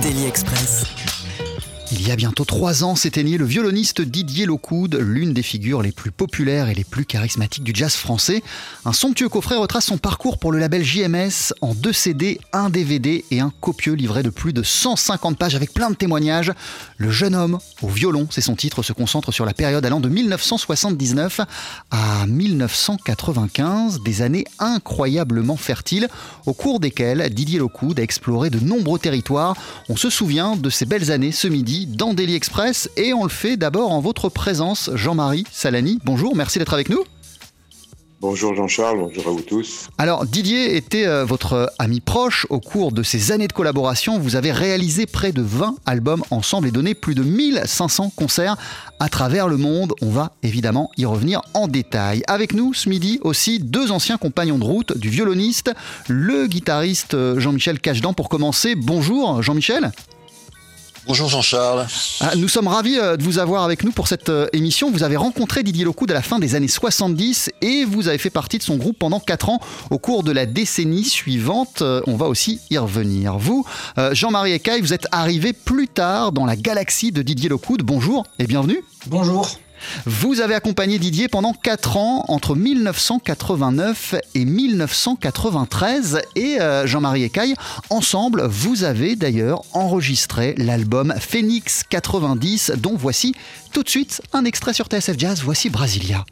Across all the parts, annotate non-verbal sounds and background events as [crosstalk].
Daily Express. Il y a bientôt trois ans s'éteignait le violoniste Didier Locoud, l'une des figures les plus populaires et les plus charismatiques du jazz français. Un somptueux coffret retrace son parcours pour le label JMS en deux CD, un DVD et un copieux livret de plus de 150 pages avec plein de témoignages. Le jeune homme au violon, c'est son titre, se concentre sur la période allant de 1979 à 1995, des années incroyablement fertiles au cours desquelles Didier Locoud a exploré de nombreux territoires. On se souvient de ces belles années ce midi dans Daily Express et on le fait d'abord en votre présence, Jean-Marie Salani. Bonjour, merci d'être avec nous. Bonjour Jean-Charles, bonjour à vous tous. Alors Didier était euh, votre ami proche au cours de ces années de collaboration. Vous avez réalisé près de 20 albums ensemble et donné plus de 1500 concerts à travers le monde. On va évidemment y revenir en détail. Avec nous ce midi aussi deux anciens compagnons de route du violoniste, le guitariste euh, Jean-Michel Cachedan pour commencer. Bonjour Jean-Michel. Bonjour Jean-Charles. Ah, nous sommes ravis euh, de vous avoir avec nous pour cette euh, émission. Vous avez rencontré Didier Locoud à la fin des années 70 et vous avez fait partie de son groupe pendant 4 ans au cours de la décennie suivante. Euh, On va aussi y revenir. Vous, Jean-Marie Ecaille, vous êtes arrivé plus tard dans la galaxie de Didier Locoud. Bonjour et bienvenue. Bonjour. Vous avez accompagné Didier pendant 4 ans, entre 1989 et 1993. Et euh, Jean-Marie Ecaille, ensemble, vous avez d'ailleurs enregistré l'album Phoenix 90, dont voici tout de suite un extrait sur TSF Jazz. Voici Brasilia.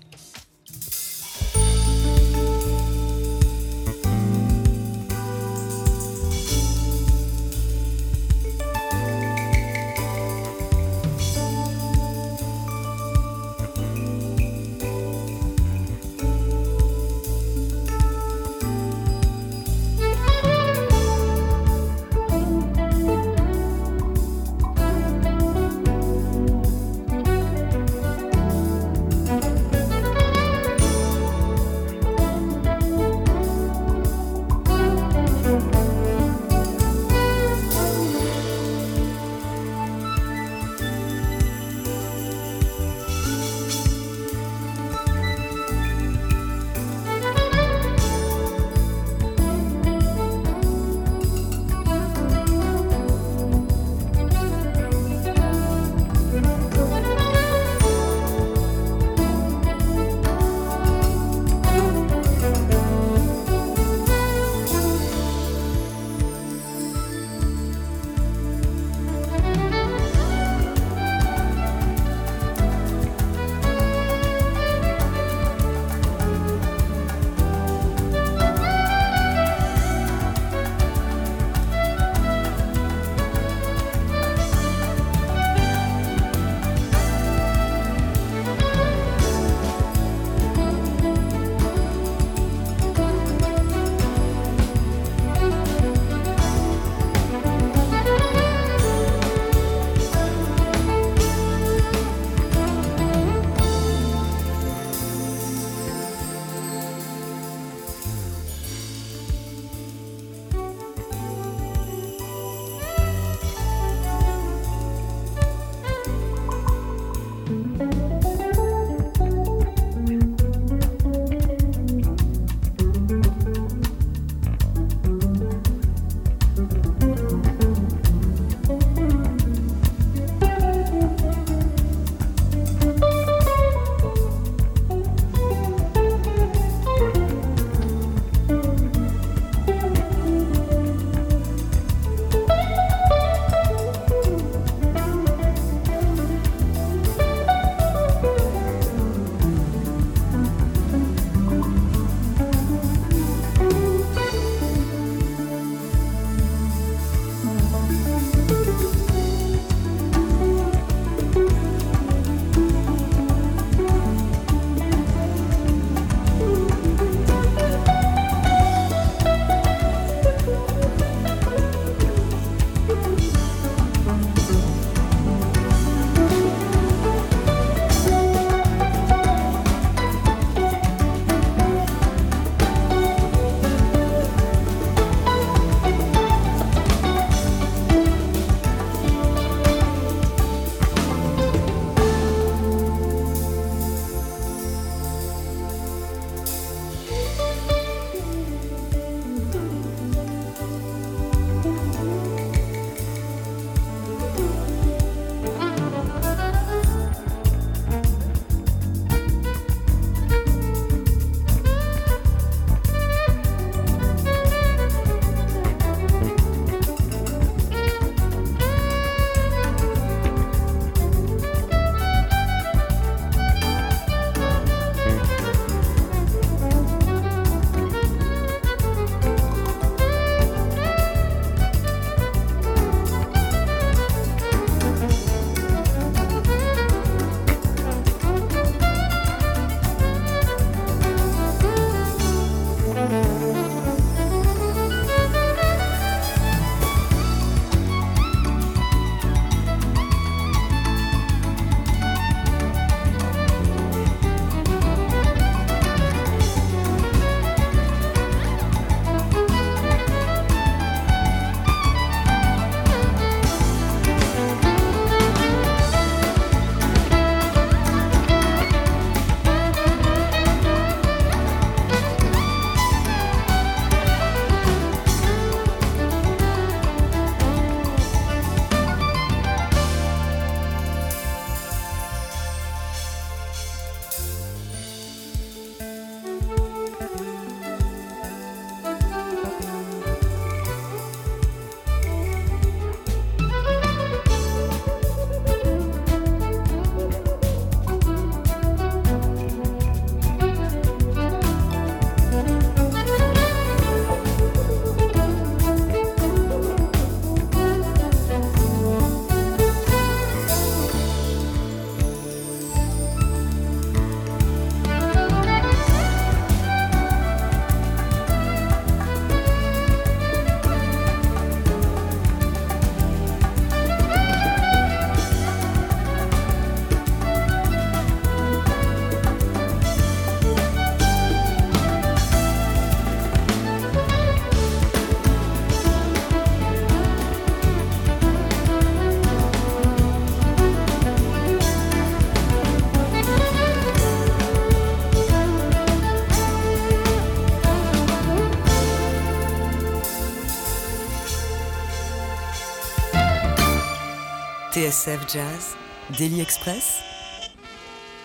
TSF Jazz, Daily Express,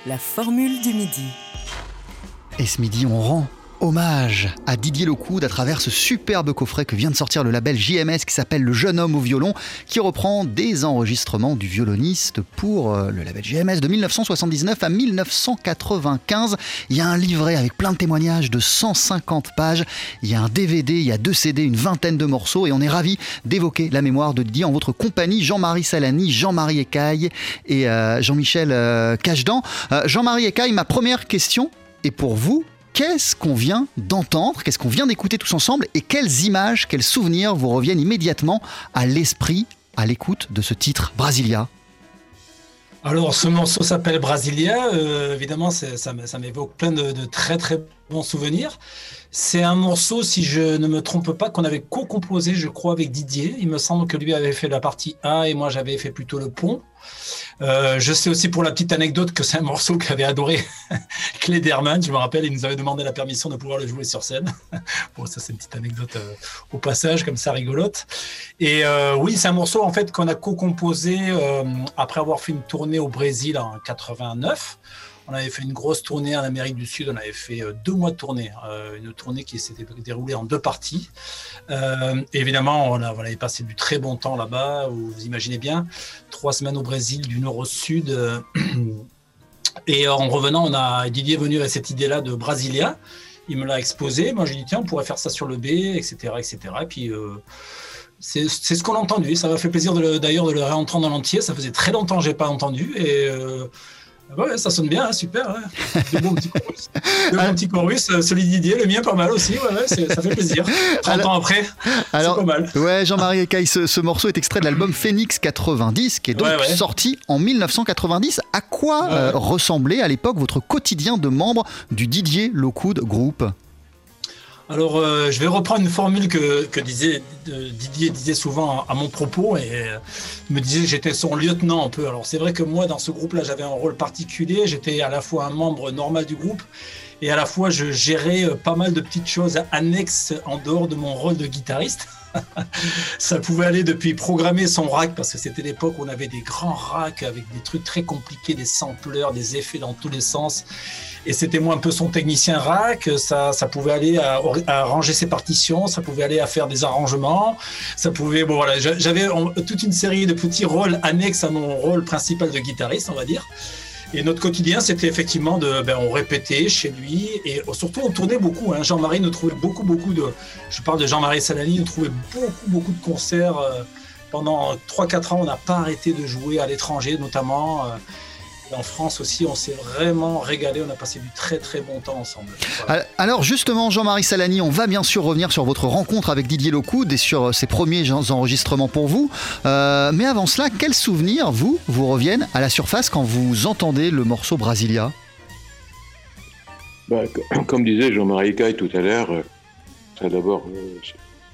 la formule du midi. Et ce midi, on rend hommage à Didier Locoud à travers ce superbe coffret que vient de sortir le label JMS qui s'appelle Le jeune homme au violon, qui reprend des enregistrements du violoniste pour euh, le label JMS de 1979 à 1995. Il y a un livret avec plein de témoignages de 150 pages. Il y a un DVD, il y a deux CD, une vingtaine de morceaux et on est ravi d'évoquer la mémoire de Didier en votre compagnie. Jean-Marie Salani, Jean-Marie Ecaille et euh, Jean-Michel euh, Cachedan. Jean-Marie Ecaille, ma première question est pour vous qu'est-ce qu'on vient d'entendre, qu'est-ce qu'on vient d'écouter tous ensemble et quelles images, quels souvenirs vous reviennent immédiatement à l'esprit à l'écoute de ce titre Brasilia? Alors, ce morceau s'appelle Brasilia. Euh, évidemment, ça, m'évoque plein de, très très bons souvenirs. C'est un morceau, si je ne me trompe pas, qu'on avait co-composé, je crois, avec Didier. Il me semble que lui avait fait la partie A et moi j'avais fait plutôt le pont. Euh, je sais aussi pour la petite anecdote que c'est un morceau qu'avait adoré [laughs] Derman. Je me rappelle, il nous avait demandé la permission de pouvoir le jouer sur scène. [laughs] bon, ça c'est une petite anecdote euh, au passage, comme ça rigolote. Et euh, oui, c'est un morceau en fait qu'on a co-composé après avoir fait une tournée au Brésil en 89. On avait fait une grosse tournée en Amérique du Sud. On avait fait euh, deux mois de tournée, euh, une tournée qui s'était déroulée en deux parties. Euh, évidemment, on, avait passé du très bon temps là-bas. Vous imaginez bien, trois semaines au Brésil, du nord au sud. Euh, [clears throat] et en revenant, on a Didier est venu avec cette idée-là de Brasilia. Il me l'a exposé. Moi, je lui ai dit tiens, on pourrait faire ça sur le B, etc., etc. Et puis c'est ce qu'on a entendu. Ça m'a fait plaisir d'ailleurs de, le réentendre dans l'entier. Ça faisait très longtemps que j'ai pas entendu et Ouais, ça sonne bien, hein, super. Ouais. De bons petits chorus. De bons petits chorus. Celui Didier, le mien, pas mal aussi. Ouais, ça fait plaisir. [laughs] 30 alors, ans après, c'est pas mal. Ouais, Jean-Marie Ecaille, ce, ce, morceau est extrait de l'album [laughs] Phoenix 90, qui est donc ouais, sorti en 1990. À quoi euh, ressemblait à l'époque votre quotidien de membre du Didier Lockwood Group? Alors, euh, je vais reprendre une formule que, disait, Didier disait souvent à, à, mon propos et euh, me disait que j'étais son lieutenant un peu. Alors, c'est vrai que moi, dans ce groupe-là, j'avais un rôle particulier. J'étais à la fois un membre normal du groupe et à la fois, je gérais euh, pas mal de petites choses annexes en dehors de mon rôle de guitariste. [laughs] ça pouvait aller depuis programmer son rack, parce que c'était l'époque où on avait des grands racks avec des trucs très compliqués, des sampleurs, des effets dans tous les sens. Et c'était moi un peu son technicien rack. Ça, ça pouvait aller à, à, ranger ses partitions, ça pouvait aller à faire des arrangements, ça pouvait. Bon voilà, j'avais toute une série de petits rôles annexes à mon rôle principal de guitariste, on va dire. Et notre quotidien, c'était effectivement de, ben, on répétait chez lui et surtout on tournait beaucoup. Hein. Jean-Marie nous trouvait beaucoup, beaucoup de, je parle de Jean-Marie Salani, nous trouvait beaucoup, beaucoup de concerts. Euh, pendant 3-4 ans, on n'a pas arrêté de jouer à l'étranger, notamment. Euh, en France aussi, on s'est vraiment régalé. On a passé du très très bon temps ensemble. Voilà. Alors justement, Jean-Marie Salani, on va bien sûr revenir sur votre rencontre avec Didier Locoud et sur ses premiers enregistrements pour vous. Euh, mais avant cela, quels souvenirs, vous, vous reviennent à la surface quand vous entendez le morceau Brasilia? Bah, [clears throat] Comme disait Jean-Marie Caille tout à l'heure, ça d'abord,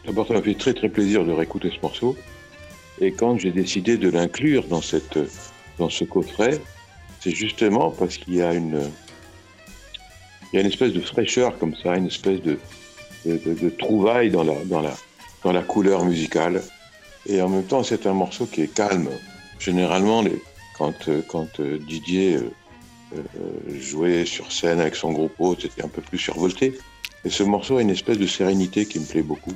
d'abord, ça m'a fait très très plaisir de réécouter ce morceau. Et quand j'ai décidé de l'inclure dans, cette, dans ce coffret, c'est justement parce qu'il y a une il y a une espèce de fraîcheur comme ça, une espèce de, de, de, de trouvaille dans la, dans, la, dans la couleur musicale. Et en même temps, c'est un morceau qui est calme. Généralement, les, quand, quand Didier euh, jouait sur scène avec son groupe haut, c'était un peu plus survolté. Et ce morceau a une espèce de sérénité qui me plaît beaucoup.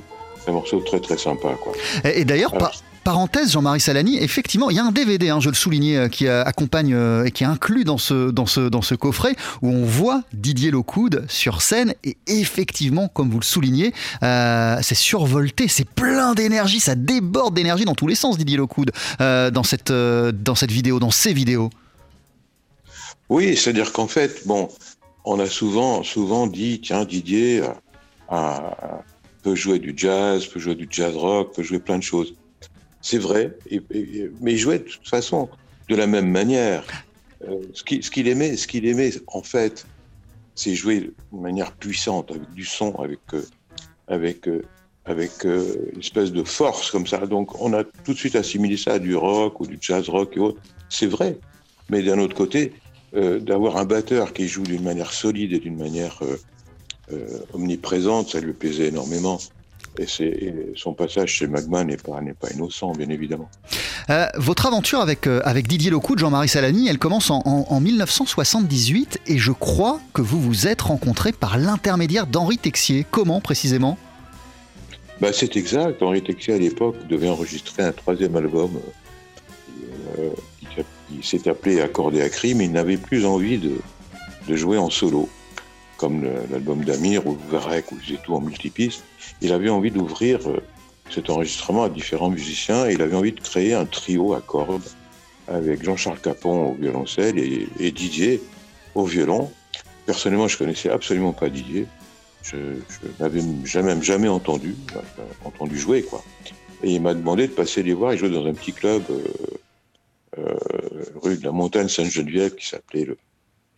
Un morceau très très sympa. Quoi. Et, et d'ailleurs, par, parenthèse, Jean-Marie Salani, effectivement, il y a un DVD, hein, je le soulignais, qui accompagne euh, et qui est inclus dans ce, coffret, où on voit Didier Locoud sur scène, et effectivement, comme vous le soulignez, euh, c'est survolté, c'est plein d'énergie, ça déborde d'énergie dans tous les sens, Didier Locoud, euh, dans, cette, vidéo, dans ces vidéos. Oui, c'est-à-dire qu'en fait, bon, on a souvent, souvent dit, tiens, Didier peut jouer du jazz, peut jouer du jazz rock, peut jouer plein de choses. C'est vrai, mais il jouait de toute façon de la même manière. Euh, ce qu'il aimait, ce qu'il aimait, en fait, c'est jouer de manière puissante, avec du son, avec, euh, avec, euh, avec une espèce de force comme ça. Donc on a tout de suite assimilé ça à du rock ou du jazz rock et autres. C'est vrai, mais d'un autre côté, d'avoir un batteur qui joue d'une manière solide et d'une manière omniprésente, ça lui plaisait énormément. Et, son passage chez Magma n'est pas, pas innocent, bien évidemment. Euh, votre aventure avec, euh, avec Didier Locoud, Jean-Marie Salani, elle commence en, en, 1978 et je crois que vous vous êtes rencontrés par l'intermédiaire d'Henri Texier. Comment précisément? Bah, C'est exact. Henri Texier, à l'époque, devait enregistrer un troisième album euh, qui, s'est appelé Accordé à crime. Il n'avait plus envie de, de jouer en solo, comme l'album d'Amir ou Varek ou tout en multipiste il avait envie d'ouvrir euh, cet enregistrement à différents musiciens et il avait envie de créer un trio à cordes avec Jean-Charles Capon au violoncelle et, Didier au violon. Personnellement, je connaissais absolument pas Didier. Je, n'avais jamais, jamais entendu, entendu jouer, quoi. Et il m'a demandé de passer les voir. Il jouait dans un petit club euh, euh, rue de la Montagne Sainte-Geneviève qui s'appelait,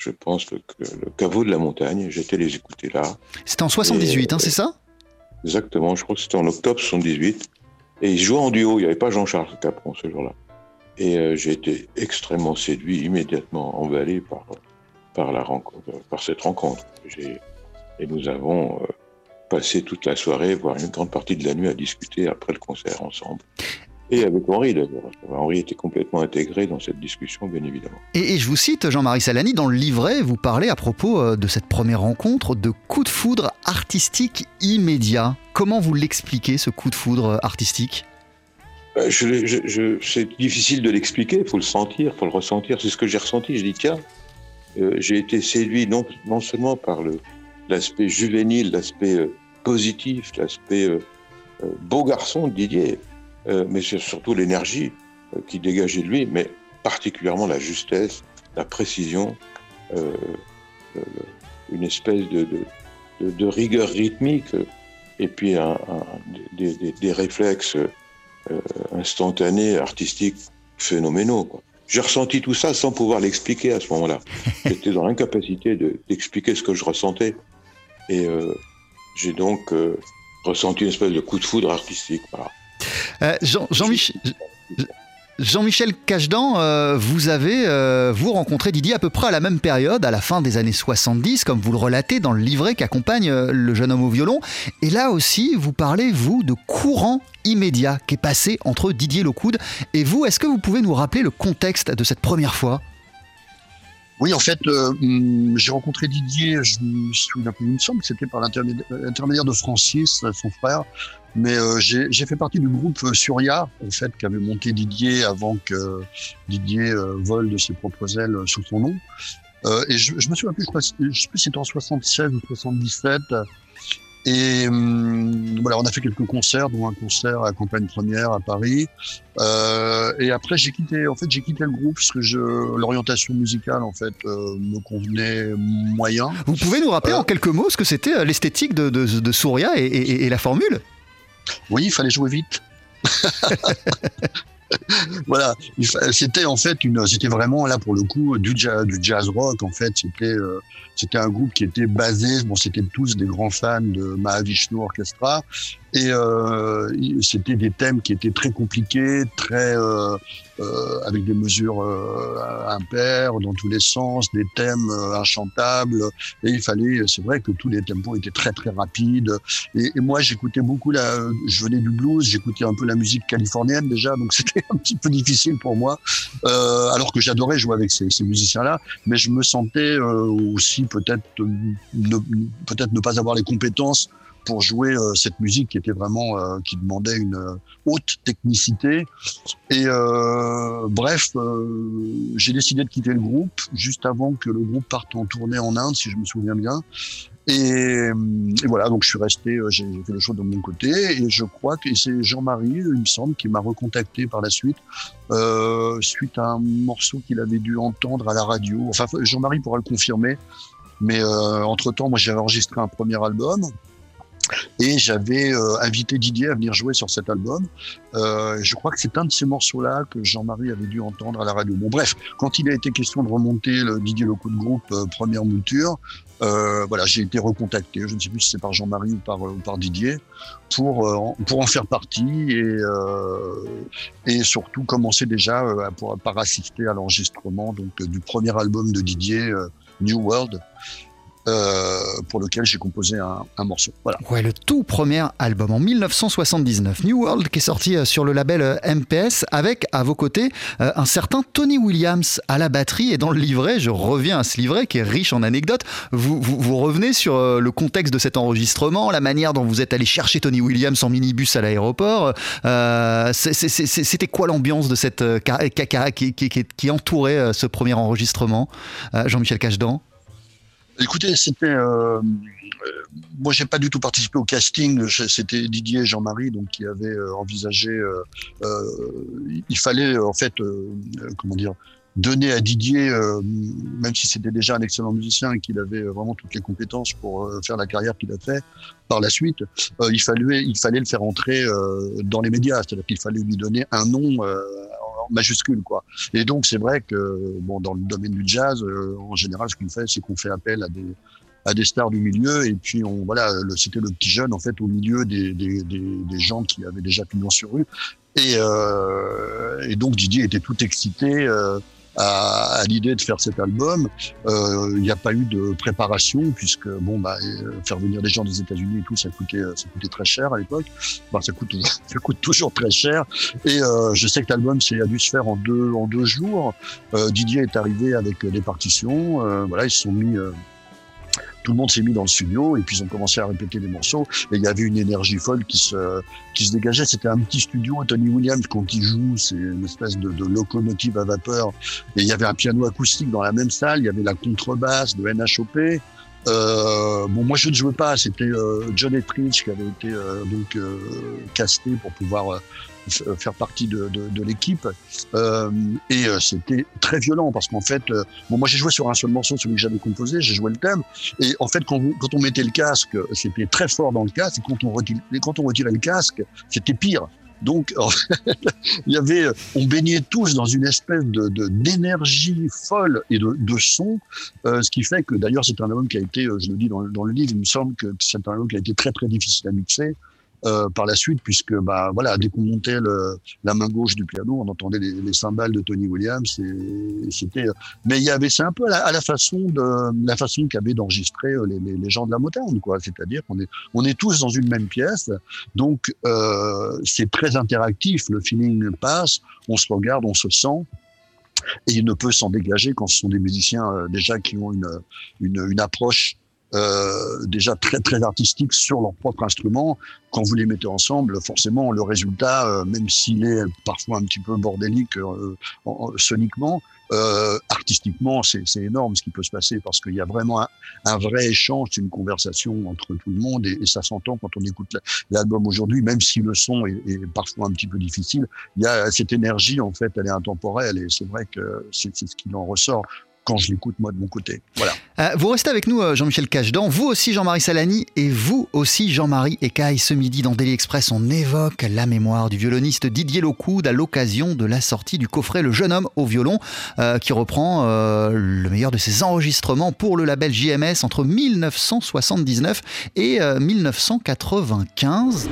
je pense, le, caveau de la montagne. J'étais les écouter là. C'était en 78, hein, c'est ça? Exactement, je crois que c'était en octobre 78. Et ils jouaient en duo, il n'y avait pas Jean-Charles Capron ce jour-là. Et euh, j'ai été extrêmement séduit, immédiatement emballé par, par, la rencontre, par cette rencontre. Et nous avons euh, passé toute la soirée, voire une grande partie de la nuit, à discuter après le concert ensemble et avec Henri d'ailleurs. Henri était complètement intégré dans cette discussion, bien évidemment. Et, je vous cite, Jean-Marie Salani, dans le livret, vous parlez à propos euh, de cette première rencontre de coup de foudre artistique immédiat. Comment vous l'expliquez, ce coup de foudre euh, artistique? Euh, je, C'est difficile de l'expliquer, il faut le sentir, il faut le ressentir. C'est ce que j'ai ressenti. Je dis, tiens, j'ai été séduit non, non seulement par l'aspect juvénile, l'aspect positif, l'aspect beau garçon de Didier, euh, mais c'est surtout l'énergie euh, qui dégageait de lui, mais particulièrement la justesse, la précision, euh, une espèce de, de, rigueur rythmique et puis un, des, réflexes instantanés, artistiques, phénoménaux. J'ai ressenti tout ça sans pouvoir l'expliquer à ce moment-là. [laughs] J'étais dans l'incapacité d'expliquer ce que je ressentais. Et j'ai donc ressenti une espèce de coup de foudre artistique. Voilà. Euh, Jean-Michel. Jean euh, vous avez euh, vous rencontré Didier à peu près à la même période, à la fin des années 70, comme vous le relatez dans le livret qu'accompagne le jeune homme au violon. Et là aussi, vous parlez, vous, de courant immédiat qui est passé entre Didier Locoud et vous. Est-ce que vous pouvez nous rappeler le contexte de cette première fois? Oui, en fait, hum, j'ai rencontré Didier, je me souviens plus, il me semble que c'était par l'intermédiaire de Francis, son frère, mais euh, j'ai fait partie du groupe Surya, en fait, qu'avait monté Didier avant que Didier euh, vole de ses propres ailes sous son nom. Euh, et je, je, me souviens plus, je, sais plus si c'était en 76 ou 77. Et hum, voilà, on a fait quelques concerts, dont un concert à Campagne Première à Paris. Euh, et après, j'ai quitté, en fait, j'ai quitté le groupe parce que je, l'orientation musicale, en fait, euh, me convenait moyen. Vous pouvez nous rappeler en quelques mots ce que c'était l'esthétique de, de, de Souria et, et, et la formule? Oui, il fallait jouer vite. [laughs] [laughs] voilà, c'était en fait une, c'était vraiment là pour le coup du jazz, du jazz rock. En fait, c'était euh, c'était un groupe qui était basé, bon, c'était tous des grands fans de Mahavishnu Orchestra, et euh, c'était des thèmes qui étaient très compliqués, très euh, euh, avec des mesures euh, impaires dans tous les sens, des thèmes euh, inchantables. Et il fallait, c'est vrai que tous les tempos étaient très très rapides. Et, moi, j'écoutais beaucoup la, je venais du blues, j'écoutais un peu la musique californienne déjà, donc [laughs] c'était un petit peu difficile pour moi. alors que j'adorais jouer avec ces, ces musiciens-là, mais je me sentais aussi peut-être peut-être ne pas avoir les compétences pour jouer euh, cette musique qui était vraiment euh, qui demandait une euh, haute technicité. Et bref, j'ai décidé de quitter le groupe juste avant que le groupe parte en tournée en Inde, si je me souviens bien. Et, voilà, donc je suis resté, j'ai fait les choses de mon côté, et je crois que c'est Jean-Marie, il me semble, qui m'a recontacté par la suite, suite à un morceau qu'il avait dû entendre à la radio. Enfin, Jean-Marie pourra le confirmer, mais entre-temps, moi j'avais enregistré un premier album, et j'avais euh, invité Didier à venir jouer sur cet album. Euh, je crois que c'est un de ces morceaux-là que Jean-Marie avait dû entendre à la radio. Bon, bref, quand il a été question de remonter le Didier Loco de groupe euh, première mouture, voilà, j'ai été recontacté. Je ne sais plus si c'est par Jean-Marie ou par, Didier pour pour en faire partie et et surtout commencer déjà pour, par assister à l'enregistrement du premier album de Didier, New World pour lequel j'ai composé un, morceau. Voilà. Ouais, le tout premier album en 1979, New World, qui est sorti euh, sur le label euh, MPS, avec à vos côtés un certain Tony Williams à la batterie. Et dans le livret, je reviens à ce livret qui est riche en anecdotes. Vous, revenez sur le contexte de cet enregistrement, la manière dont vous êtes allé chercher Tony Williams en minibus à l'aéroport. Euh, C'était quoi l'ambiance de cette qui, qui, entourait ce premier enregistrement, Jean-Michel Cachedan Écoutez, c'était. Euh, euh, moi, j'ai pas du tout participé au casting. C'était Didier et Jean-Marie donc qui avaient euh, envisagé. Euh, il fallait en fait, comment dire, donner à Didier, même si c'était déjà un excellent musicien et qu'il avait vraiment toutes les compétences pour faire la carrière qu'il a fait par la suite, il fallait il fallait le faire entrer dans les médias, c'est-à-dire qu'il fallait lui donner un nom majuscule quoi. Et donc c'est vrai que bon dans le domaine du jazz, euh, en général ce qu'on fait c'est qu'on fait appel à des à des stars du milieu et puis on voilà c'était le petit jeune en fait au milieu des, des, des, gens qui avaient déjà pignon sur rue et, euh, et donc Didier était tout excité euh, à, à l'idée de faire cet album. Euh, il n'y a pas eu de préparation puisque bon bah euh, faire venir des gens des États-Unis et tout ça coûtait ça coûtait très cher à l'époque. Bah, ça coûte [laughs] ça coûte toujours très cher. Et euh, je sais que l'album a dû se faire en deux en deux jours. Euh, Didier est arrivé avec des partitions. Euh, voilà ils se sont mis tout le monde s'est mis dans le studio et puis ils ont commencé à répéter les morceaux et il y avait une énergie folle qui se qui se dégageait. C'était un petit studio. Tony Williams quand il joue, c'est une espèce de, locomotive à vapeur et il y avait un piano acoustique dans la même salle. Il y avait la contrebasse de NHOP. Euh, bon, moi je ne jouais pas, c'était euh, John Etheridge qui avait été euh, donc euh, casté pour pouvoir euh, faire partie de, de, de l'équipe. Euh, et euh, c'était très violent parce qu'en fait, bon, moi j'ai joué sur un seul morceau, celui que j'avais composé, j'ai joué le thème. Et en fait, quand, quand on mettait le casque, c'était très fort dans le casque. Et quand on retirait, quand on retirait le casque, c'était pire. Donc, [laughs] il y avait, on baignait tous dans une espèce de d'énergie folle et de, de son, euh, ce qui fait que d'ailleurs c'est un album qui a été, je le dis dans, dans le livre, il me semble que c'est un album qui a été très très difficile à mixer. Euh, par la suite, puisque bah voilà, dès qu'on montait le, la main gauche du piano, on entendait les, les cymbales de Tony Williams. Et, c'était, mais il y avait, c'est un peu à la, à la façon de la façon qu'avaient d'enregistrer euh, les, les, gens de la Motown, quoi. C'est-à-dire qu'on est, on est tous dans une même pièce, donc euh, c'est très interactif. Le feeling passe, on se regarde, on se sent et il ne peut s'en dégager quand ce sont des musiciens euh, déjà qui ont une, une, une approche euh, déjà très très artistiques sur leur propre instrument. Quand vous les mettez ensemble, forcément le résultat, euh, même s'il est parfois un petit peu bordélique euh, soniquement, euh, artistiquement, c'est énorme ce qui peut se passer parce qu'il y a vraiment un, vrai échange, une conversation entre tout le monde et, et ça s'entend quand on écoute l'album aujourd'hui, même si le son est, est, parfois un petit peu difficile. Il y a cette énergie en fait, elle est intemporelle et c'est vrai que c'est ce qui en ressort quand je l'écoute moi de mon côté. Voilà. Euh, vous restez avec nous, Jean-Michel Cachedan, vous aussi Jean-Marie Salani et vous aussi Jean-Marie Ecaille. Ce midi dans Daily Express, on évoque la mémoire du violoniste Didier Locoud à l'occasion de la sortie du coffret Le jeune homme au violon, euh, qui reprend euh, le meilleur de ses enregistrements pour le label JMS entre 1979 et 1995.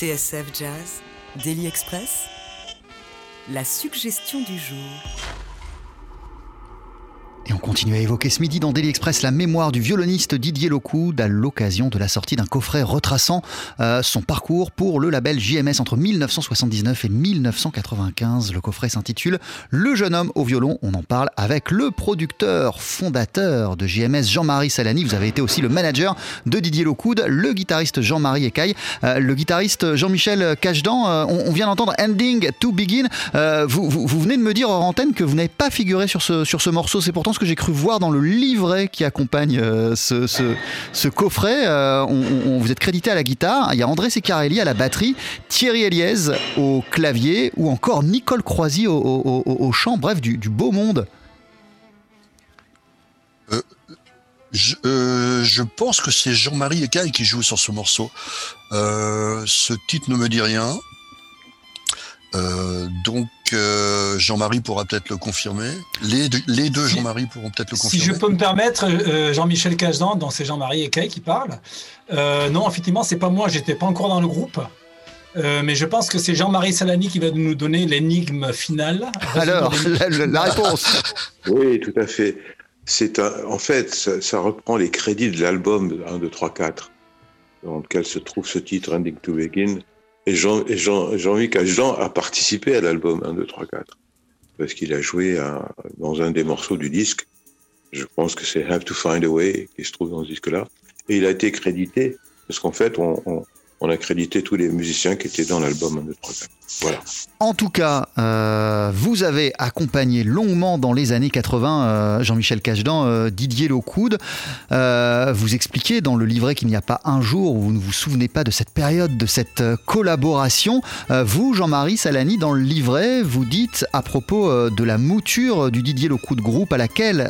TSF Jazz, Daily Express, la suggestion du jour. Et on continue à évoquer ce midi dans Daily Express la mémoire du violoniste Didier Locoud à l'occasion de la sortie d'un coffret retraçant euh, son parcours pour le label JMS entre 1979 et 1995. Le coffret s'intitule Le jeune homme au violon. On en parle avec le producteur fondateur de JMS, Jean-Marie Salani. Vous avez été aussi le manager de Didier Locoud, le guitariste Jean-Marie Ecaille, euh, le guitariste Jean-Michel Cachedan. Euh, on, vient d'entendre Ending to Begin. Vous, venez de me dire hors antenne que vous n'avez pas figuré sur ce, sur ce morceau. C'est pourtant ce que j'ai cru voir dans le livret qui accompagne euh, ce, coffret. Euh, on, vous êtes crédité à la guitare. Il y a André Secarelli à la batterie, Thierry Eliez au clavier ou encore Nicole Croisy au, chant. Bref, du, beau monde. Euh, je, pense que c'est Jean-Marie Ecaille qui joue sur ce morceau. ce titre ne me dit rien. Euh, donc euh, Jean-Marie pourra peut-être le confirmer. Les, les deux Jean-Marie pourront peut-être le confirmer. Si je peux me permettre, euh, Jean-Michel Cazdan, dans c'est Jean-Marie et Kay qui parle. non, effectivement, c'est pas moi, j'étais pas encore dans le groupe. mais je pense que c'est Jean-Marie Salani qui va nous donner l'énigme finale. Alors, la, réponse. [laughs] oui, tout à fait. C'est en fait, ça, reprend les crédits de l'album 1, 2, 3, 4, dans lequel se trouve ce titre Ending to Begin. Et Jean, Jean, Jean-Luc Jean a participé à l'album 1, 2, 3, 4. Parce qu'il a joué dans un des morceaux du disque. Je pense que c'est Have to Find a Way qui se trouve dans ce disque-là. Et il a été crédité, parce qu'en fait, on, on a crédité tous les musiciens qui étaient dans l'album 1, 2, 3, 4. En tout cas, euh, vous avez accompagné longuement dans les années 80 euh, Jean-Michel Cachedan, euh, Didier Locoud. vous expliquez dans le livret qu'il n'y a pas un jour où vous ne vous souvenez pas de cette période, de cette collaboration. vous, Jean-Marie Salani, dans le livret, vous dites à propos de la mouture du Didier Locoud groupe à laquelle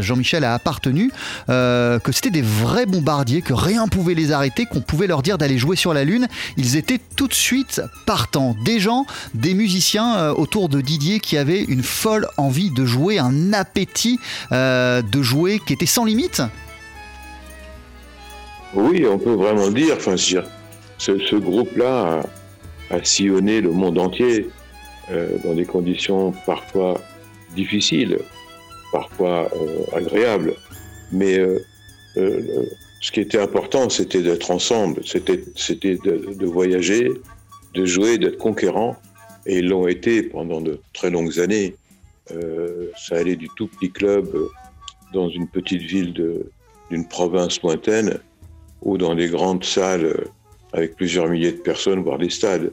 Jean-Michel a appartenu, que c'était des vrais bombardiers, que rien pouvait les arrêter, qu'on pouvait leur dire d'aller jouer sur la Lune. Ils étaient tout de suite partants. Des gens, des musiciens euh, autour de Didier qui avaient une folle envie de jouer, un appétit euh, de jouer qui était sans limite Oui, on peut vraiment dire, enfin, ce, groupe-là a, sillonné le monde entier euh, dans des conditions parfois difficiles, parfois agréables. Mais ce qui était important, c'était d'être ensemble, c'était de, voyager, de jouer, d'être conquérant. Et ils l'ont été pendant de très longues années. Euh, ça allait du tout petit club euh, dans une petite ville d'une province lointaine ou dans des grandes salles euh, avec plusieurs milliers de personnes, voire des stades.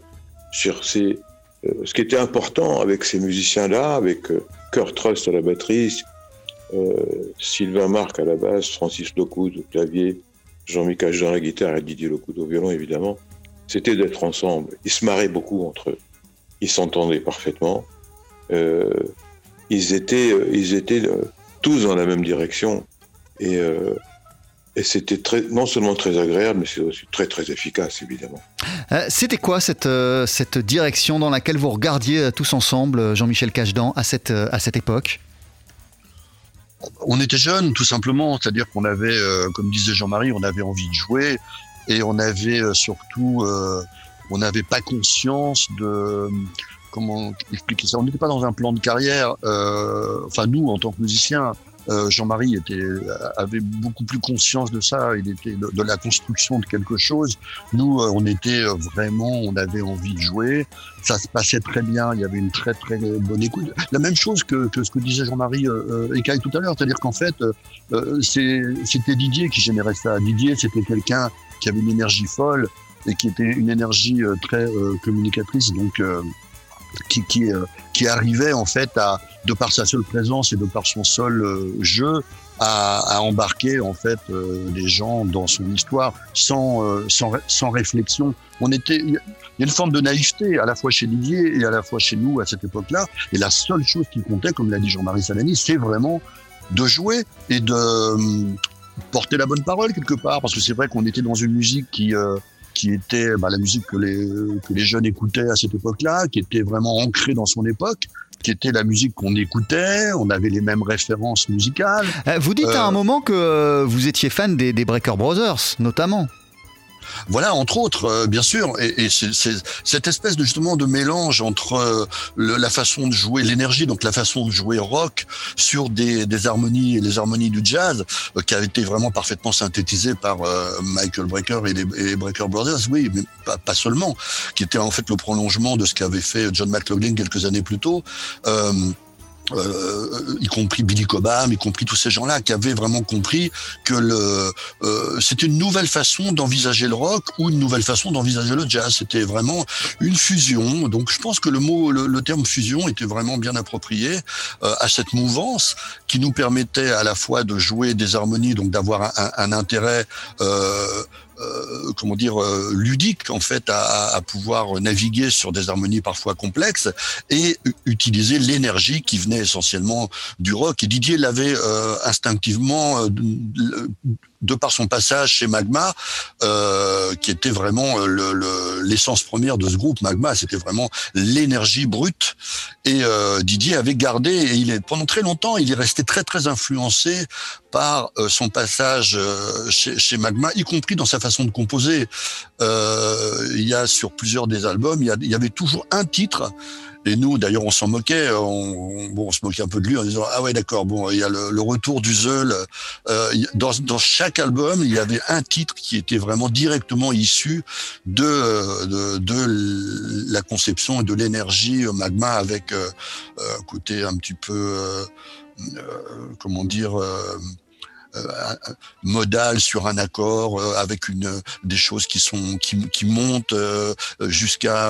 C'est, ce qui était important avec ces musiciens-là, avec Kurt Trust à la batterie, Sylvain Marc à la basse, Francis Locoud au clavier, Jean-Michel Jean à la guitare et Didier Locoud au violon, évidemment, c'était d'être ensemble. Ils se marraient beaucoup entre eux. Ils s'entendaient parfaitement. Euh, ils étaient, euh, ils étaient euh, tous dans la même direction. Et, et c'était très, non seulement très agréable, mais c'est aussi très très efficace, évidemment. c'était quoi cette, cette direction dans laquelle vous regardiez tous ensemble, Jean-Michel Cachedan, à cette, à cette époque? On était jeunes, tout simplement. C'est-à-dire qu'on avait, comme disait Jean-Marie, on avait envie de jouer et on avait euh, surtout, euh, on n'avait pas conscience de comment expliquer ça. On n'était pas dans un plan de carrière. Euh, enfin, nous, en tant que musiciens, Jean-Marie était avait beaucoup plus conscience de ça. Il était de, la construction de quelque chose. Nous, on était vraiment, on avait envie de jouer. Ça se passait très bien. Il y avait une très très bonne écoute. La même chose que, ce que disait Jean-Marie euh, tout à l'heure, c'est-à-dire qu'en fait, euh, c'était Didier qui générait ça. Didier, c'était quelqu'un qui avait une énergie folle et qui était une énergie euh, très euh, communicatrice, donc euh, qui, qui, arrivait en fait à, de par sa seule présence et de par son seul jeu, à, embarquer en fait les gens dans son histoire sans, sans, sans réflexion. On était, il y a une forme de naïveté à la fois chez Didier et à la fois chez nous à cette époque-là. Et la seule chose qui comptait, comme l'a dit Jean-Marie Salani, c'est vraiment de jouer et de porter la bonne parole quelque part, parce que c'est vrai qu'on était dans une musique qui euh, qui était bah, la musique que les que les jeunes écoutaient à cette époque-là, qui était vraiment ancrée dans son époque qui était la musique qu'on écoutait, on avait les mêmes références musicales. Euh, vous dites à un euh, moment que vous étiez fan des, des Breaker Brothers, notamment. Voilà, entre autres, euh, bien sûr. Et, et c'est cette espèce de justement de mélange entre euh, la façon de jouer l'énergie, donc la façon de jouer rock sur des, harmonies et les harmonies du jazz, euh, qui a été vraiment parfaitement synthétisé par Michael Brecker et les, Brecker Brothers. Oui, mais pas, seulement, qui était en fait le prolongement de ce qu'avait fait John McLaughlin quelques années plus tôt. Euh, y compris Billy Cobham, y compris tous ces gens-là qui avaient vraiment compris que le euh, c'était une nouvelle façon d'envisager le rock ou une nouvelle façon d'envisager le jazz. C'était vraiment une fusion. Donc je pense que le mot, le, terme fusion était vraiment bien approprié euh, à cette mouvance qui nous permettait à la fois de jouer des harmonies, donc d'avoir un, un, intérêt euh, euh, comment dire euh, ludique en fait à, à, pouvoir naviguer sur des harmonies parfois complexes et utiliser l'énergie qui venait essentiellement du rock. Et Didier l'avait euh, instinctivement de par son passage chez Magma, euh, qui était vraiment l'essence le, première de ce groupe. Magma, c'était vraiment l'énergie brute. Et euh, Didier avait gardé, et il est pendant très longtemps, il est resté très très influencé par euh, son passage euh, chez, Magma, y compris dans sa façon de composer. Euh, il y a sur plusieurs des albums, il y avait toujours un titre et nous, d'ailleurs, on s'en moquait. On, bon, on se moquait un peu de lui en disant ah ouais d'accord. Bon, il y a le, retour du Zeul. Euh, dans, dans, chaque album, il y avait un titre qui était vraiment directement issu de de, la conception et de l'énergie magma avec euh, euh côté un petit peu euh, euh comment dire euh, modal sur un accord euh, avec une des choses qui sont qui, qui montent euh, jusqu'à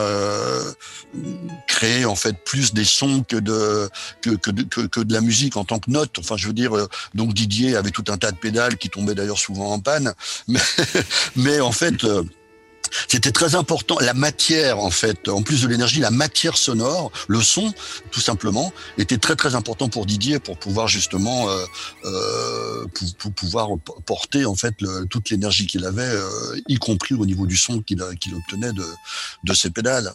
créer en fait plus des sons que de que, que, que, de la musique en tant que note. Enfin, je veux dire, donc Didier avait tout un tas de pédales qui tombaient d'ailleurs souvent en panne, [laughs] mais, mais en fait c'était très important. La matière, en fait, en plus de l'énergie, la matière sonore, le son, tout simplement, était très très important pour Didier pour pouvoir justement euh, euh, pour, pouvoir porter en fait toute l'énergie qu'il avait, euh, y compris au niveau du son qu'il obtenait de, de ses pédales.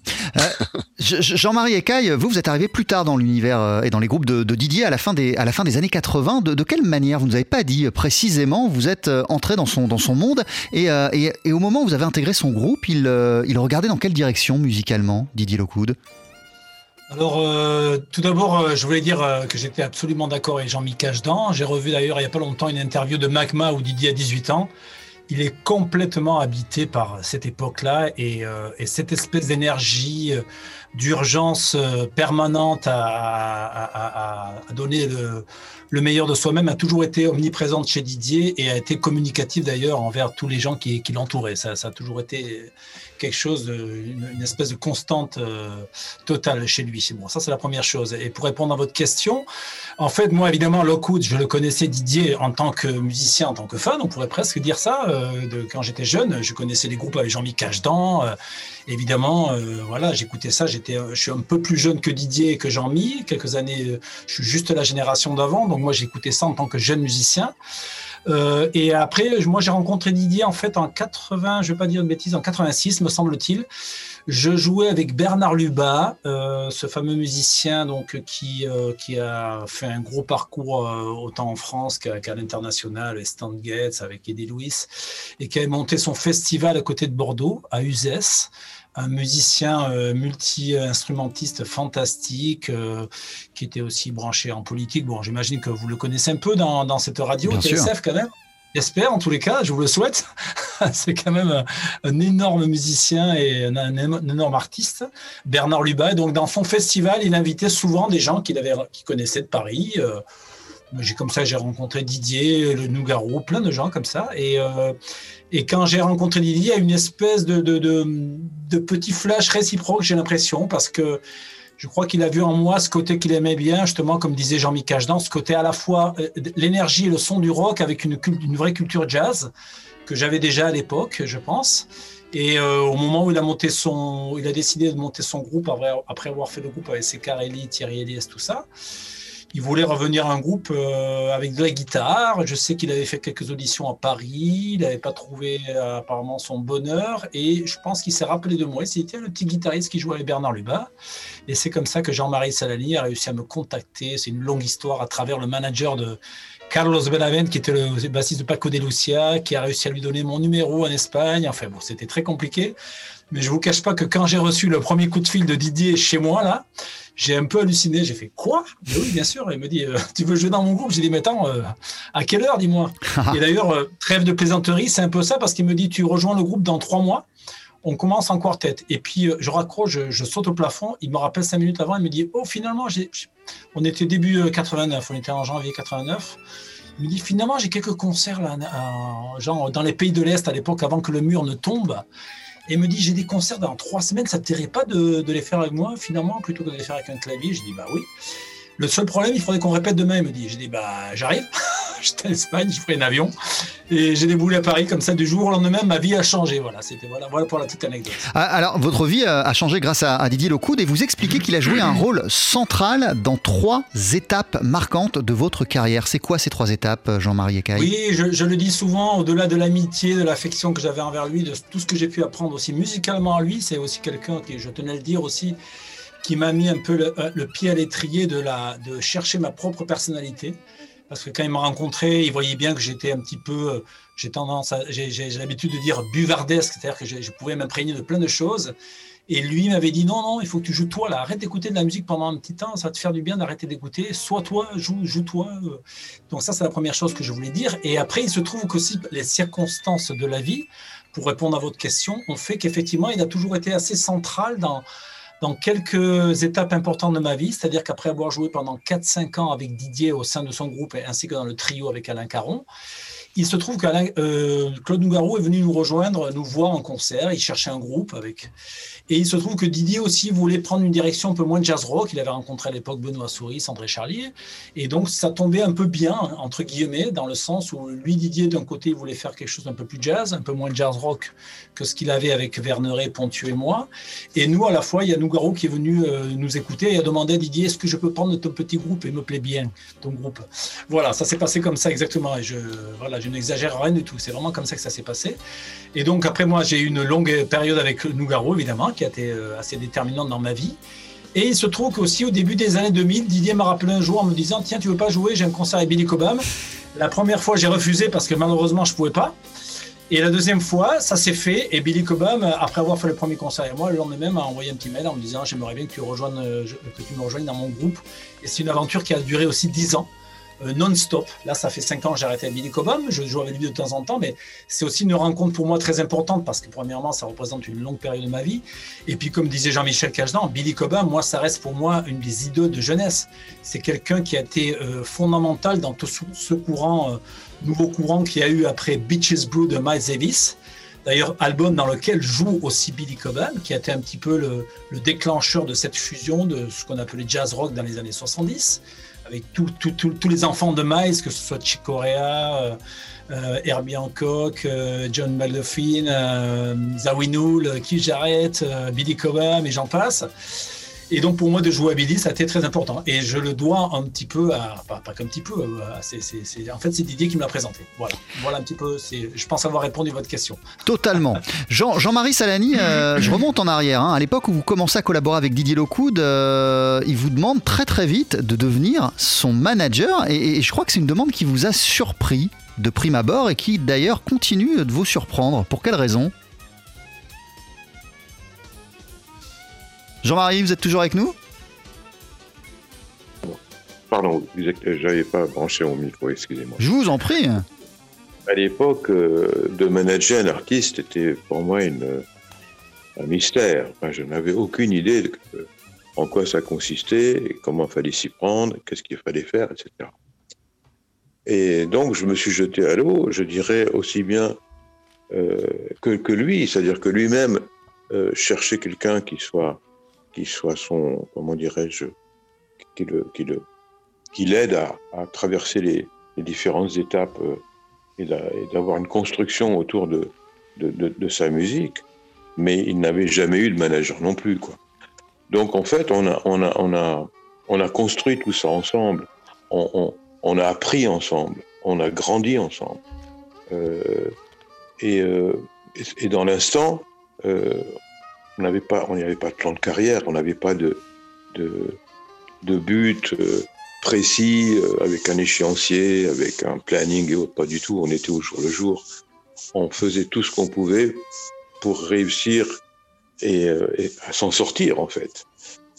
Jean-Marie Ecaille, vous vous êtes arrivé plus tard dans l'univers et dans les groupes de, Didier à la fin des à la fin des années 80. De, quelle manière vous nous avez pas dit précisément Vous êtes entré dans son dans son monde et, et, et au moment où vous avez intégré son groupe euh, il regardait dans quelle direction musicalement, Didier Lockwood alors, euh, tout d'abord, euh, je voulais dire que j'étais absolument d'accord avec Jean-Michel Cajdan. J'ai revu d'ailleurs il n'y a pas longtemps une interview de Magma où Didier a 18 ans. Il est complètement habité par cette époque-là et, et, cette espèce d'énergie, d'urgence permanente à, donner le, le meilleur de soi-même a toujours été omniprésente chez Didier et a été communicatif d'ailleurs envers tous les gens qui, l'entouraient. Ça, a toujours été quelque chose, de, une, espèce de constante euh, totale chez lui. Bon, ça c'est la première chose. Et pour répondre à votre question, en fait, moi évidemment, Lockwood, je le connaissais Didier en tant que musicien, en tant que fan, on pourrait presque dire ça. Euh, quand j'étais jeune, je connaissais les groupes avec Jean-Michel Cachedan. Euh, évidemment, voilà, j'écoutais ça. J'étais, je suis un peu plus jeune que Didier et que Jean-Mi. Quelques années, je suis juste la génération d'avant, donc moi j'écoutais ça en tant que jeune musicien. Euh, et après, moi, j'ai rencontré Didier en fait en 80, je vais pas dire de bêtises, en 86, me semble-t-il. Je jouais avec Bernard Lubat, euh, ce fameux musicien donc qui euh, qui a fait un gros parcours euh, autant en France qu'à l'international, Stan Getz avec Eddie Louis, et qui a monté son festival à côté de Bordeaux, à Uzès un musicien euh, multi-instrumentiste fantastique euh, qui était aussi branché en politique. Bon, j'imagine que vous le connaissez un peu dans, dans cette radio, Bien TSF sûr. quand même. J'espère, en tous les cas, je vous le souhaite. [laughs] c'est quand même un, énorme musicien et un, un, énorme artiste, Bernard Lubat. Donc, dans son festival, il invitait souvent des gens qu'il qu'il connaissait de Paris. Euh, j'ai comme ça, j'ai rencontré Didier, le Nougaro, plein de gens comme ça. Et, euh, quand j'ai rencontré Didier, il y a une espèce de, petit flash réciproque, j'ai l'impression, parce que je crois qu'il a vu en moi ce côté qu'il aimait bien, justement, comme disait Jean-Michel dans ce côté à la fois euh, l'énergie et le son du rock avec une, vraie culture jazz que j'avais déjà à l'époque, je pense. Et euh, au moment où il a monté son, il a décidé de monter son groupe après, après avoir fait le groupe avec Secarelli, Thierry Elias, tout ça il voulait revenir à un groupe euh, avec de la guitare. Je sais qu'il avait fait quelques auditions à Paris. Il n'avait pas trouvé euh, apparemment son bonheur. Et je pense qu'il s'est rappelé de moi. C'était le petit guitariste qui jouait avec Bernard Lubat. Et c'est comme ça que Jean-Marie Salani a réussi à me contacter. C'est une longue histoire à travers le manager de Carlos Benavent, qui était le bassiste de Paco de Lucia, qui a réussi à lui donner mon numéro en Espagne. Enfin bon, c'était très compliqué. Mais je vous cache pas que quand j'ai reçu le premier coup de fil de Didier chez moi, là, j'ai un peu halluciné. J'ai fait quoi? Oui, bien sûr. Il me dit euh, [laughs] Tu veux jouer dans mon groupe? J'ai dit Mais attends, euh, à quelle heure, dis-moi? [laughs] Et d'ailleurs, euh, trêve de plaisanterie, c'est un peu ça parce qu'il me dit Tu rejoins le groupe dans trois mois. On commence en quartet. Et puis, je raccroche, je, saute au plafond. Il me rappelle cinq minutes avant. Il me dit Oh, finalement, on était début 89. On était en janvier 89. Il me dit finalement j'ai quelques concerts dans les pays de l'Est à l'époque avant que le mur ne tombe et me dit j'ai des concerts dans trois semaines, ça ne te pas de, les faire avec moi finalement plutôt que de les faire avec un clavier? Je dis bah oui. Le seul problème, il faudrait qu'on répète demain. Il me dit, j'ai dit, bah, j'arrive. [laughs] J'étais en Espagne, je ferai un avion. Et j'ai déboulé à Paris comme ça, du jour au lendemain, ma vie a changé. Voilà, c'était voilà, voilà pour la petite anecdote. Ah, alors, votre vie a changé grâce à, Didier Locoud et vous expliquez qu'il a joué un rôle central dans trois étapes marquantes de votre carrière. C'est quoi ces trois étapes, Jean-Marie Ecaille? Oui, je, je, le dis souvent, au-delà de l'amitié, de l'affection que j'avais envers lui, de tout ce que j'ai pu apprendre aussi musicalement à lui, c'est aussi quelqu'un qui, je tenais à le dire aussi, qui m'a mis un peu le, euh, pied à l'étrier de, de chercher ma propre personnalité. Parce que quand il m'a rencontré, il voyait bien que j'étais un petit peu, euh, j'ai tendance, j'ai l'habitude de dire buvardesque, c'est-à-dire que je, pouvais m'imprégner de plein de choses. Et lui m'avait dit non, non, il faut que tu joues toi là, arrête d'écouter de la musique pendant un petit temps, ça va te faire du bien d'arrêter d'écouter. Sois toi, joue, joue toi. Euh. Donc ça, c'est la première chose que je voulais dire. Et après, il se trouve qu'aussi les circonstances de la vie, pour répondre à votre question, ont fait qu'effectivement, il a toujours été assez central dans dans quelques étapes importantes de ma vie, c'est-à-dire qu'après avoir joué pendant 4-5 ans avec Didier au sein de son groupe ainsi que dans le trio avec Alain Caron, il se trouve que euh, Claude Nougaro est venu nous rejoindre, nous voir en concert. Il cherchait un groupe avec. Et il se trouve que Didier aussi voulait prendre une direction un peu moins jazz rock. Il avait rencontré à l'époque Benoît Souris, André Charlier. Et donc, ça tombait un peu bien, entre guillemets, dans le sens où lui, Didier, d'un côté, il voulait faire quelque chose d'un peu plus jazz, un peu moins jazz rock que ce qu'il avait avec Verneret, Pontieux et moi. Et nous, à la fois, il y a Nougaro qui est venu euh, nous écouter et a demandé à Didier est-ce que je peux prendre ton petit groupe et me plaît bien, ton groupe? Voilà, ça s'est passé comme ça exactement. Et je, je n'exagère rien du tout. C'est vraiment comme ça que ça s'est passé. Et donc, après moi, j'ai eu une longue période avec Nougaro, évidemment, qui a été euh, assez déterminante dans ma vie. Et il se trouve qu'aussi, au début des années 2000, Didier m'a rappelé un jour en me disant Tiens, tu veux pas jouer? J'ai un concert avec Billy Cobham. La première fois, j'ai refusé parce que malheureusement, je pouvais pas. Et la deuxième fois, ça s'est fait. Et Billy Cobham, après avoir fait le premier concert avec moi, le lendemain même, m'a envoyé un petit mail en me disant J'aimerais bien que tu, rejoignes, euh, que tu me rejoignes dans mon groupe. Et c'est une aventure qui a duré aussi dix ans. Euh, non-stop. Là, ça fait cinq ans que j'ai arrêté Billy Cobham. Je joue avec lui de temps en temps, mais c'est aussi une rencontre pour moi très importante parce que, premièrement, ça représente une longue période de ma vie. Et puis, comme disait Jean-Michel Cajdan, Billy Cobham, moi, ça reste pour moi une des idoles de jeunesse. C'est quelqu'un qui a été euh, fondamental dans tout ce courant, euh, nouveau courant qu'il y a eu après Beaches Brew de Miles Davis. D'ailleurs, album dans lequel joue aussi Billy Cobham, qui a été un petit peu le, le déclencheur de cette fusion de ce qu'on appelait jazz rock dans les années 70 avec tous les enfants de Miles, que ce soit Chick Corea, euh, euh, Herbie Hancock, euh, John McLaughlin, euh, Zawinul, Keith Jarrett, Billy Cobham et j'en passe. Et donc pour moi de jouer à Billy, ça a été très important. Et je le dois un petit peu à, pas, pas qu'un petit peu, c'est, en fait c'est Didier qui me l'a présenté. Voilà, voilà un petit peu, je pense avoir répondu à votre question. Totalement. [laughs] Jean, Jean-Marie Salani, euh, je remonte en arrière. Hein. À l'époque où vous commencez à collaborer avec Didier Locoud, euh, il vous demande très très vite de devenir son manager. et je crois que c'est une demande qui vous a surpris de prime abord et qui d'ailleurs continue de vous surprendre. Pour quelle raison? Jean-Marie, vous êtes toujours avec nous Pardon, j'avais pas branché mon micro, excusez-moi. Je vous en prie. À l'époque, euh, de manager un artiste était pour moi une, un mystère. je n'avais aucune idée de, en quoi ça consistait, comment il fallait s'y prendre, qu'est-ce qu'il fallait faire, etc. Et donc, je me suis jeté à l'eau, je dirais aussi bien euh, que, que, lui, c'est-à-dire que lui-même euh, cherchait quelqu'un qui soit qui soit son, comment dirais-je, qui le, qui le, qui l'aide à, traverser les, différentes étapes euh, et d'avoir une construction autour de, de, sa musique. Mais il n'avait jamais eu de manager non plus, quoi. Donc en fait, on a, on a, on a, on a construit tout ça ensemble. On, a appris ensemble. On a grandi ensemble. Euh, et, euh, et, dans l'instant, on n'avait pas, on n'y pas de plan de carrière, on n'avait pas de, de, but. Euh, précis, euh, avec un échéancier, avec un planning et autres, pas du tout. On était au jour le jour. On faisait tout ce qu'on pouvait pour réussir et, euh, à s'en sortir, en fait.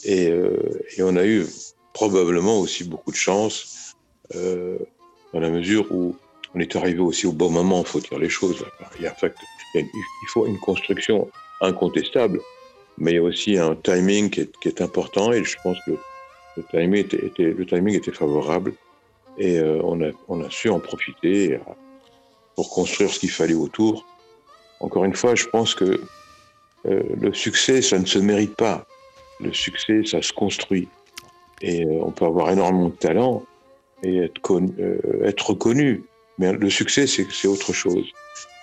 Et, et, on a eu probablement aussi beaucoup de chance, dans la mesure où on est arrivé aussi au bon moment, il faut dire les choses. Il, y a, il faut une construction incontestable, mais il y a aussi un timing qui est, important et je pense que le timing était, favorable et euh, on, a, su en profiter pour construire ce qu'il fallait autour. Encore une fois, je pense que euh, le succès, ça ne se mérite pas. Le succès, ça se construit. Et euh, on peut avoir énormément de talent et être, être reconnu. Mais le succès, c'est autre chose.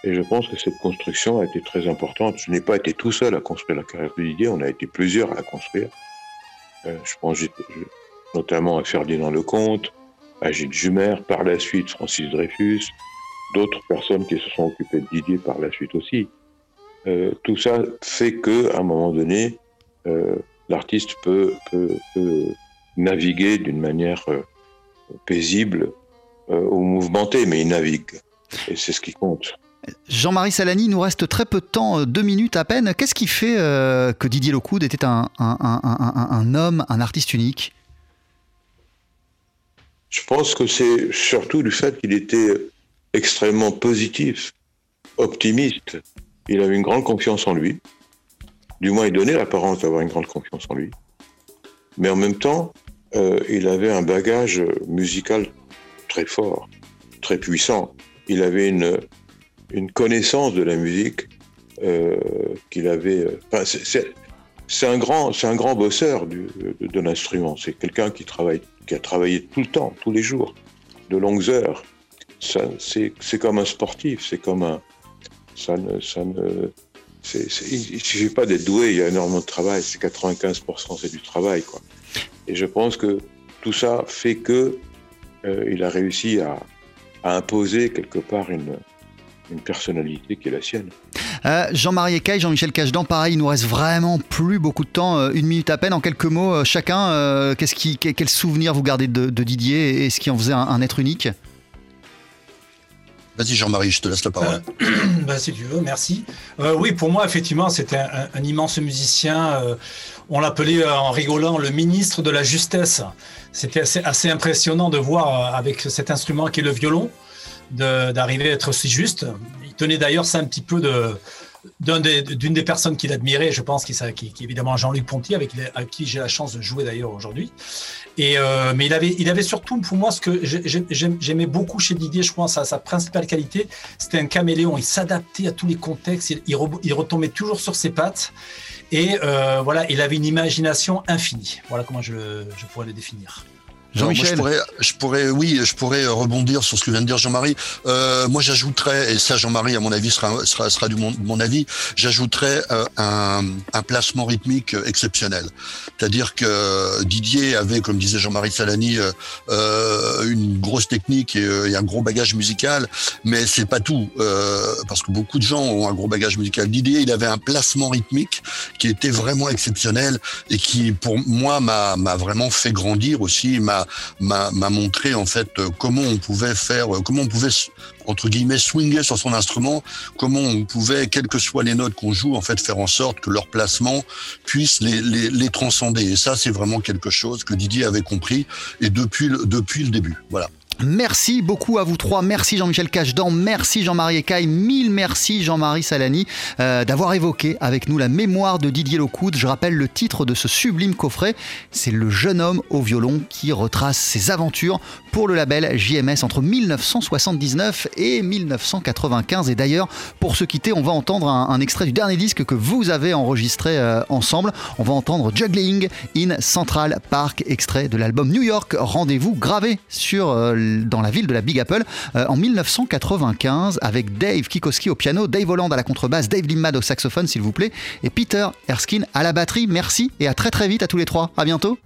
Et je pense que cette construction a été très importante. Je n'ai pas été tout seul à construire la carrière de Didier, on a été plusieurs à la construire. Euh, je pense notamment à Ferdinand Lecomte, à Gilles Jumer, par la suite Francis Dreyfus, d'autres personnes qui se sont occupées de Didier par la suite aussi. Euh, tout ça fait que, à un moment donné, euh, l'artiste peut, peut, peut, naviguer d'une manière euh, paisible euh, ou mouvementée, mais il navigue. Et c'est ce qui compte. Jean-Marie Salani, il nous reste très peu de temps, euh, deux minutes à peine. Qu'est-ce qui fait euh, que Didier Locoud était un, homme, un artiste unique? Je pense que c'est surtout du fait qu'il était extrêmement positif, optimiste. Il avait une grande confiance en lui. Du moins, il donnait l'apparence d'avoir une grande confiance en lui. Mais en même temps, euh, il avait un bagage musical très fort, très puissant. Il avait une, une connaissance de la musique euh, qu'il avait. Euh, enfin, c'est un grand, c'est un grand bosseur du, de, de l'instrument. C'est quelqu'un qui travaille, qui a travaillé tout le temps, tous les jours, de longues heures. C'est comme un sportif. C'est comme un. Ça ne, ça ne. il ne suffit pas d'être doué. Il y a énormément de travail. C'est 95% c'est du travail, quoi. Et je pense que tout ça fait que euh, il a réussi à, à imposer quelque part une, une personnalité qui est la sienne. Euh, Jean-Marie Ecaille, Jean-Michel Cachedan, pareil, il nous reste vraiment plus beaucoup de temps, euh, une minute à peine. En quelques mots, euh, chacun, qu'est-ce qui, quel souvenir vous gardez de, Didier et ce qui en faisait un, être unique? Vas-y Jean-Marie, je te laisse la parole. [clears throat] bah, si tu veux, merci. oui, pour moi, effectivement, c'était un, immense musicien. on l'appelait en rigolant le ministre de la justesse. C'était assez, assez, impressionnant de voir avec cet instrument qui est le violon d'arriver à être aussi juste. Il tenait d'ailleurs ça un petit peu d'une des, personnes qu'il admirait, je pense, qui, qui, évidemment Jean-Luc Ponty, avec, qui j'ai la chance de jouer d'ailleurs aujourd'hui. Euh, mais il avait, il avait surtout pour moi ce que j'aimais beaucoup chez Didier, je pense, à sa principale qualité, c'était un caméléon. Il s'adaptait à tous les contextes, il, il, retombait toujours sur ses pattes, et euh, voilà, il avait une imagination infinie. Voilà comment je, je pourrais le définir. Jean-Michel. Je pourrais, je pourrais, oui, je pourrais rebondir sur ce que vient de dire Jean-Marie. Euh, moi, j'ajouterais, et ça, Jean-Marie, à mon avis, sera, sera, sera du mon, mon avis, j'ajouterais euh, un, un, placement rythmique exceptionnel. C'est-à-dire que Didier avait, comme disait Jean-Marie Salani, euh, euh une grosse technique et, et, un gros bagage musical, mais c'est pas tout, euh, parce que beaucoup de gens ont un gros bagage musical. Didier, il avait un placement rythmique qui était vraiment exceptionnel et qui, pour moi, m'a vraiment fait grandir aussi, m'a m'a montré en fait euh, comment on pouvait faire, euh, comment on pouvait entre guillemets swinger sur son instrument, comment on pouvait, quelles que soient les notes qu'on joue, en fait faire en sorte que leur placement puisse les, transcender. Et ça, c'est vraiment quelque chose que Didier avait compris et depuis le, depuis le début. Voilà. Merci beaucoup à vous trois. Merci Jean-Michel Cachedan. Merci Jean-Marie Ecaille. Mille merci Jean-Marie Salani euh, d'avoir évoqué avec nous la mémoire de Didier Locoud. Je rappelle le titre de ce sublime coffret. C'est Le jeune homme au violon qui retrace ses aventures pour le label JMS entre 1979 et 1995. Et d'ailleurs, pour se quitter, on va entendre un, extrait du dernier disque que vous avez enregistré euh, ensemble. On va entendre Juggling in Central Park, extrait de l'album New York. Rendez-vous gravé euh, dans la ville de la Big Apple euh, en 1995 avec Dave Kikoski au piano, Dave Holland à la contrebasse, Dave Limad au saxophone s'il vous plaît et Peter Erskine à la batterie. Merci et à très très vite à tous les trois. À bientôt.